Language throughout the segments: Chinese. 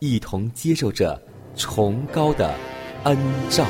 一同接受着崇高的恩照。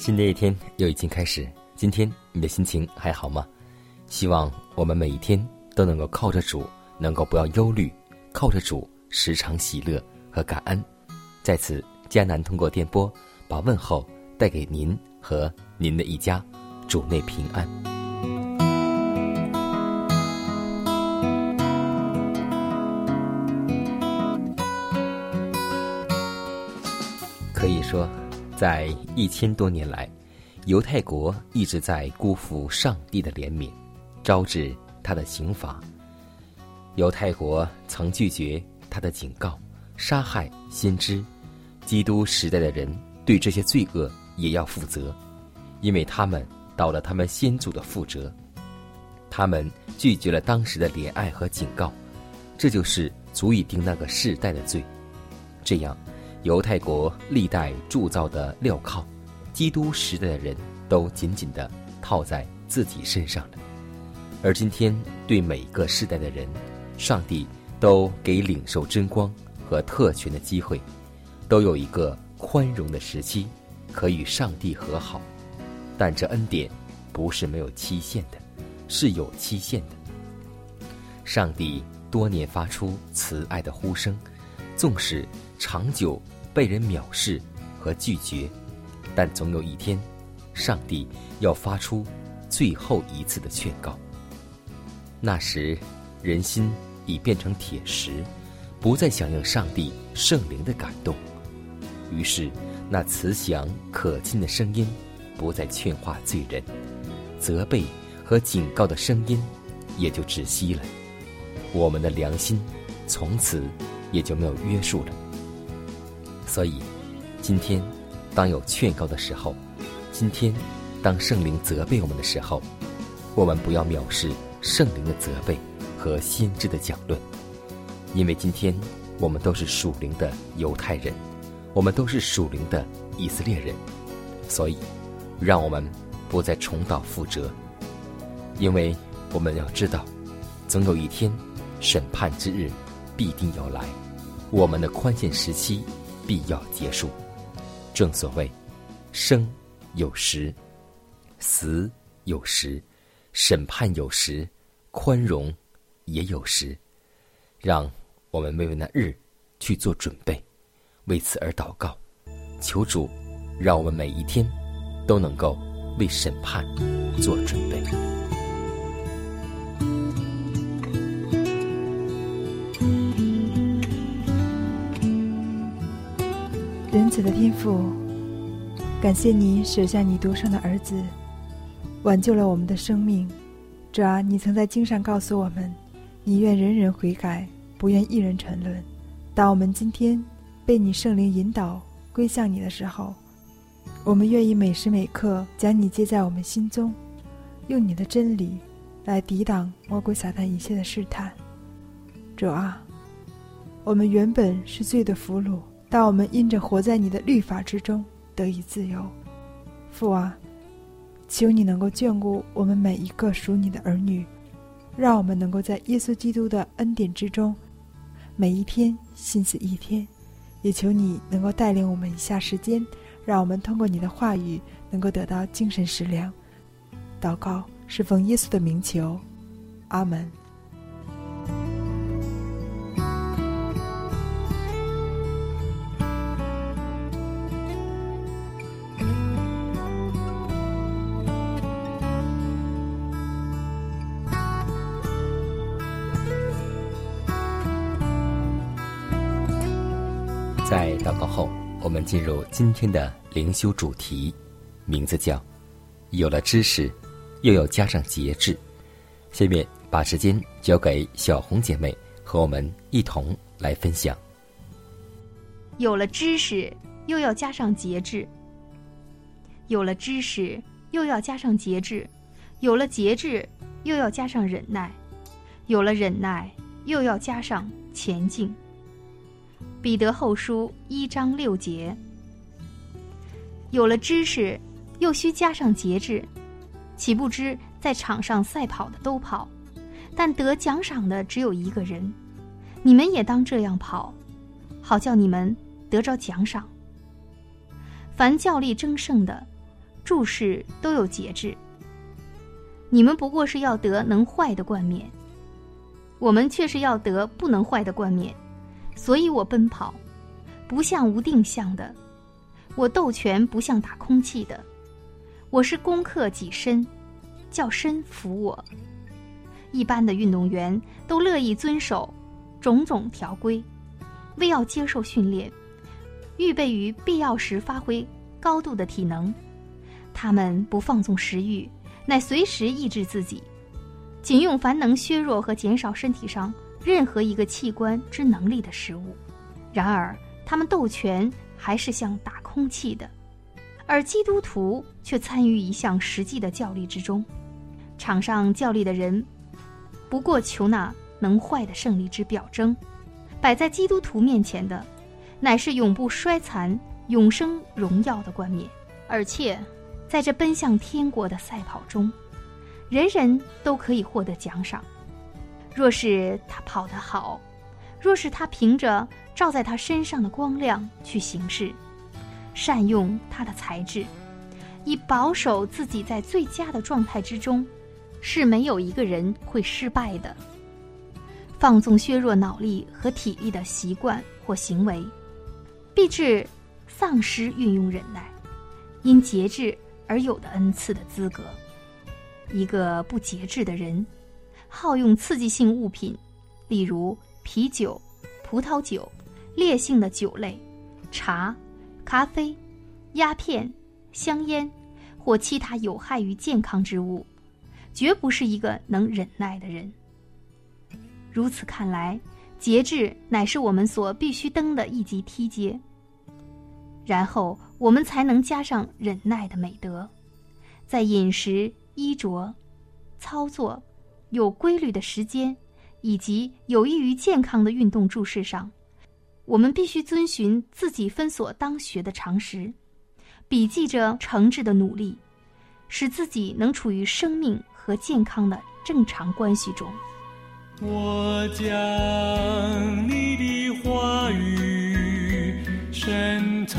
新的一天又已经开始，今天你的心情还好吗？希望我们每一天都能够靠着主，能够不要忧虑，靠着主时常喜乐和感恩。在此，迦南通过电波把问候带给您和您的一家，主内平安。可以说，在一千多年来，犹太国一直在辜负上帝的怜悯，招致他的刑罚。犹太国曾拒绝他的警告，杀害先知。基督时代的人对这些罪恶也要负责，因为他们倒了他们先祖的覆辙。他们拒绝了当时的怜爱和警告，这就是足以定那个世代的罪。这样。犹太国历代铸造的镣铐，基督时代的人都紧紧地套在自己身上了。而今天，对每一个世代的人，上帝都给领受真光和特权的机会，都有一个宽容的时期，可与上帝和好。但这恩典不是没有期限的，是有期限的。上帝多年发出慈爱的呼声，纵使长久。被人藐视和拒绝，但总有一天，上帝要发出最后一次的劝告。那时，人心已变成铁石，不再响应上帝圣灵的感动。于是，那慈祥可亲的声音不再劝化罪人，责备和警告的声音也就窒息了。我们的良心从此也就没有约束了。所以，今天当有劝告的时候，今天当圣灵责备我们的时候，我们不要藐视圣灵的责备和先知的讲论，因为今天我们都是属灵的犹太人，我们都是属灵的以色列人，所以让我们不再重蹈覆辙，因为我们要知道，总有一天审判之日必定要来，我们的宽限时期。必要结束。正所谓，生有时，死有时，审判有时，宽容也有时。让我们为那日去做准备，为此而祷告，求主让我们每一天都能够为审判做准备。慈的天父，感谢你舍下你独生的儿子，挽救了我们的生命。主啊，你曾在经上告诉我们，你愿人人悔改，不愿一人沉沦。当我们今天被你圣灵引导归向你的时候，我们愿意每时每刻将你接在我们心中，用你的真理来抵挡魔鬼撒旦一切的试探。主啊，我们原本是罪的俘虏，但我们因着活在你的律法之中得以自由。父啊，求你能够眷顾我们每一个属你的儿女，让我们能够在耶稣基督的恩典之中，每一天心思一天。也求你能够带领我们以下时间。让我们通过你的话语，能够得到精神食粮。祷告是奉耶稣的名求，阿门。进入今天的灵修主题，名字叫“有了知识，又要加上节制”。下面把时间交给小红姐妹，和我们一同来分享。有了知识，又要加上节制；有了知识，又要加上节制；有了节制，又要加上忍耐；有了忍耐，又要加上前进。彼得后书一章六节：有了知识，又需加上节制。岂不知在场上赛跑的都跑，但得奖赏的只有一个人。你们也当这样跑，好叫你们得着奖赏。凡教力争胜的，注事都有节制。你们不过是要得能坏的冠冕，我们却是要得不能坏的冠冕。所以我奔跑，不像无定向的；我斗拳不像打空气的。我是攻克己身，叫身服我。一般的运动员都乐意遵守种种条规，为要接受训练，预备于必要时发挥高度的体能。他们不放纵食欲，乃随时抑制自己，仅用凡能削弱和减少身体上。任何一个器官之能力的食物，然而他们斗拳还是像打空气的，而基督徒却参与一项实际的较力之中。场上较力的人，不过求那能坏的胜利之表征；摆在基督徒面前的，乃是永不衰残、永生荣耀的冠冕。而且，在这奔向天国的赛跑中，人人都可以获得奖赏。若是他跑得好，若是他凭着照在他身上的光亮去行事，善用他的才智，以保守自己在最佳的状态之中，是没有一个人会失败的。放纵削弱脑力和体力的习惯或行为，必致丧失运用忍耐，因节制而有的恩赐的资格。一个不节制的人。好用刺激性物品，例如啤酒、葡萄酒、烈性的酒类、茶、咖啡、鸦片、香烟或其他有害于健康之物，绝不是一个能忍耐的人。如此看来，节制乃是我们所必须登的一级梯阶。然后我们才能加上忍耐的美德，在饮食、衣着、操作。有规律的时间，以及有益于健康的运动注释上，我们必须遵循自己分所当学的常识，笔记着诚挚的努力，使自己能处于生命和健康的正常关系中。我将你的话语深藏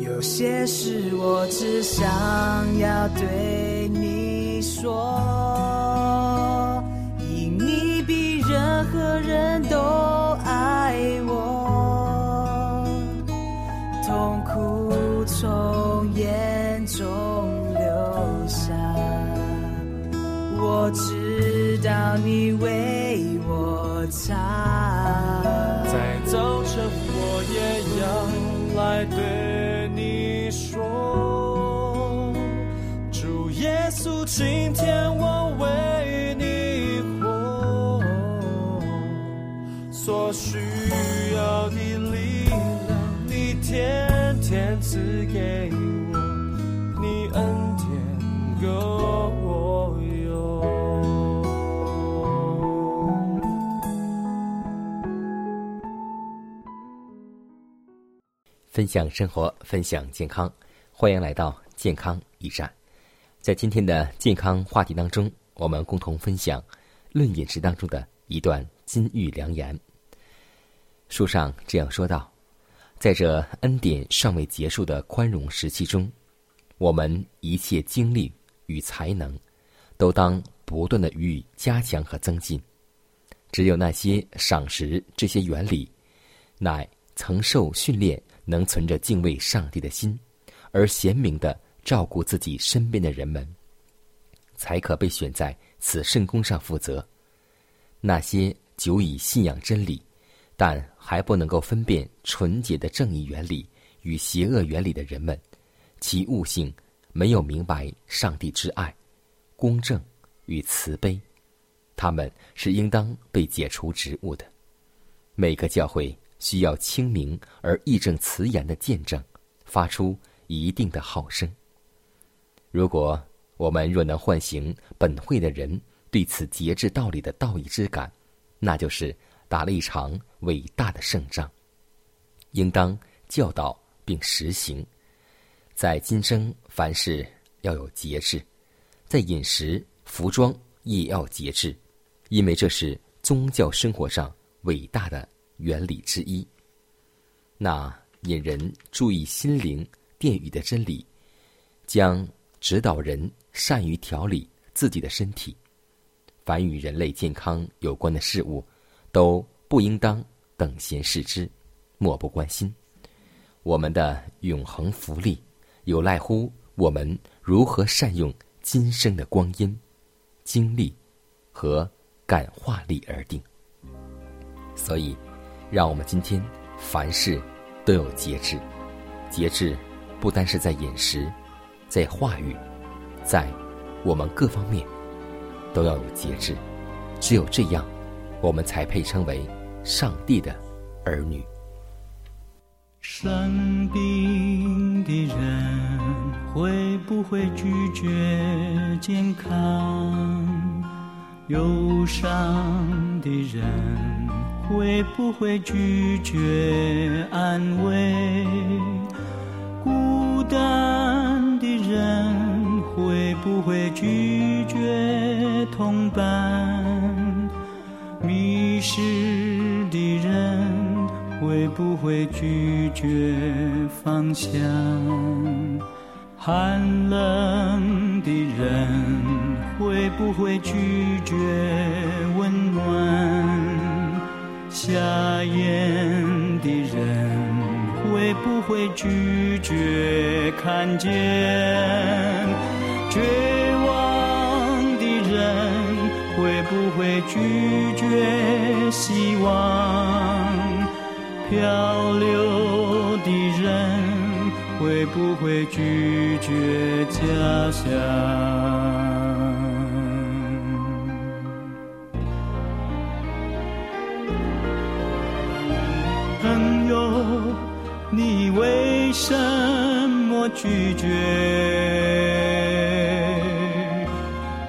有些事我只想要对你说，分享生活，分享健康，欢迎来到健康驿站。在今天的健康话题当中，我们共同分享《论饮食》当中的一段金玉良言。书上这样说道：“在这恩典尚未结束的宽容时期中，我们一切精力与才能，都当不断的予以加强和增进。只有那些赏识这些原理，乃曾受训练。”能存着敬畏上帝的心，而贤明的照顾自己身边的人们，才可被选在此圣宫上负责。那些久已信仰真理，但还不能够分辨纯洁的正义原理与邪恶原理的人们，其悟性没有明白上帝之爱、公正与慈悲，他们是应当被解除职务的。每个教会。需要清明而义正辞严的见证，发出一定的号声。如果我们若能唤醒本会的人对此节制道理的道义之感，那就是打了一场伟大的胜仗。应当教导并实行，在今生凡事要有节制，在饮食、服装也要节制，因为这是宗教生活上伟大的。原理之一。那引人注意心灵殿宇的真理，将指导人善于调理自己的身体。凡与人类健康有关的事物，都不应当等闲视之，漠不关心。我们的永恒福利，有赖乎我们如何善用今生的光阴、精力和感化力而定。所以。让我们今天凡事都有节制，节制不单是在饮食，在话语，在我们各方面都要有节制。只有这样，我们才配称为上帝的儿女。生病的人会不会拒绝健康？忧伤的人。会不会拒绝安慰？孤单的人会不会拒绝同伴？迷失的人会不会拒绝方向？寒冷的人会不会拒绝？瞎眼的人会不会拒绝看见？绝望的人会不会拒绝希望？漂流的人会不会拒绝家乡？什么拒绝？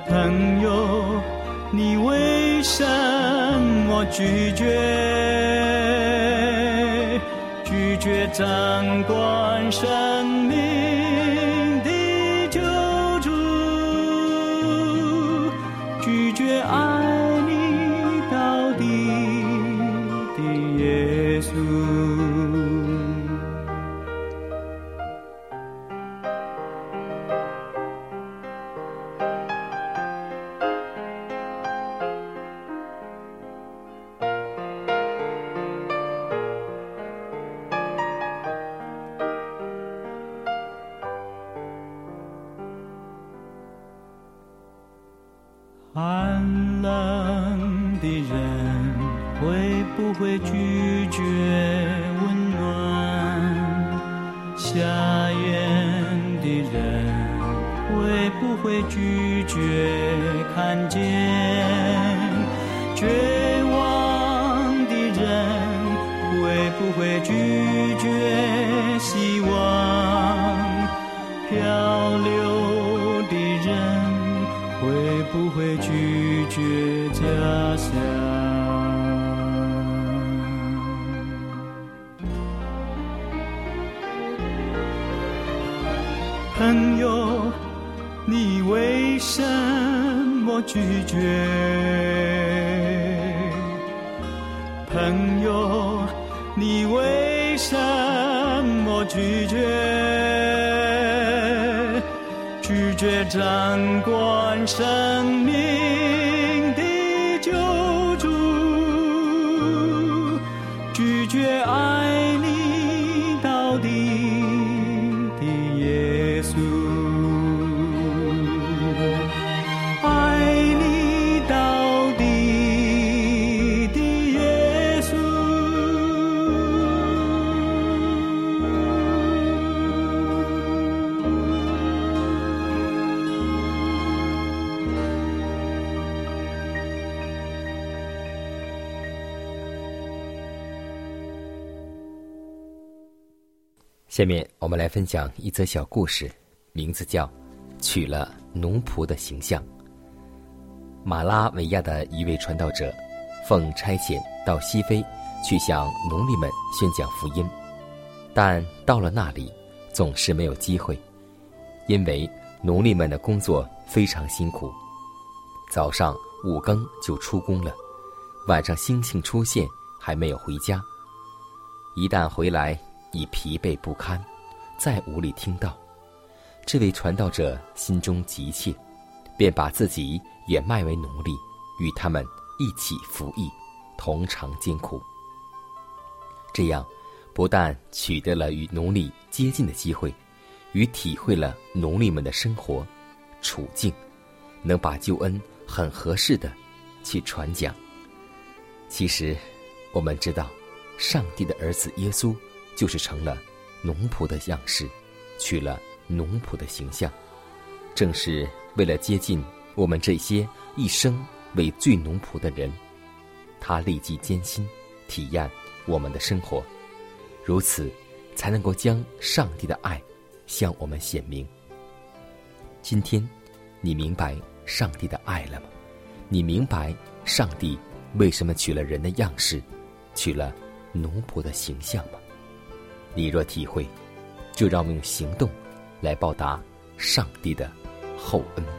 朋友，你为什么拒绝？拒绝掌管生会拒绝温暖？下眼的人会不会拒绝看见？绝望的人会不会拒绝希望？漂流的人会不会拒绝家乡？拒绝？朋友，你为什么拒绝？拒绝掌管生下面我们来分享一则小故事，名字叫《取了奴仆的形象》。马拉维亚的一位传道者，奉差遣到西非去向奴隶们宣讲福音，但到了那里总是没有机会，因为奴隶们的工作非常辛苦，早上五更就出工了，晚上星星出现还没有回家，一旦回来。已疲惫不堪，再无力听到。这位传道者心中急切，便把自己也卖为奴隶，与他们一起服役，同尝艰苦。这样，不但取得了与奴隶接近的机会，与体会了奴隶们的生活处境，能把救恩很合适的去传讲。其实，我们知道，上帝的儿子耶稣。就是成了奴仆的样式，取了奴仆的形象，正是为了接近我们这些一生为最奴仆的人，他历尽艰辛体验我们的生活，如此才能够将上帝的爱向我们显明。今天，你明白上帝的爱了吗？你明白上帝为什么取了人的样式，取了奴仆的形象吗？你若体会，就让我们用行动来报答上帝的厚恩。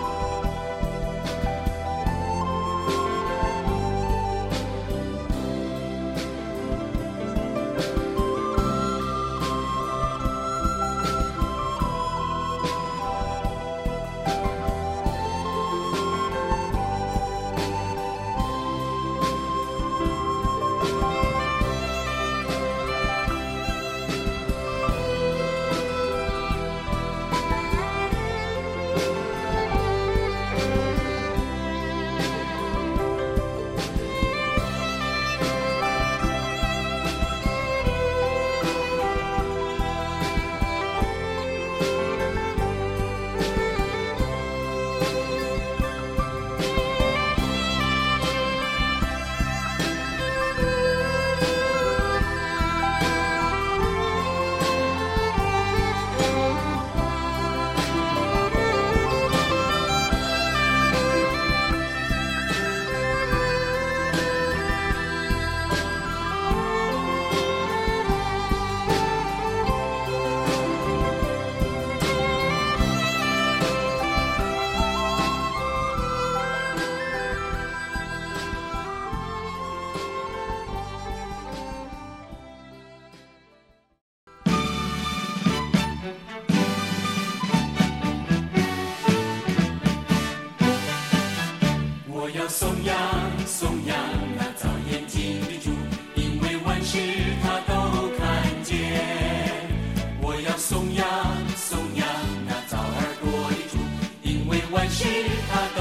she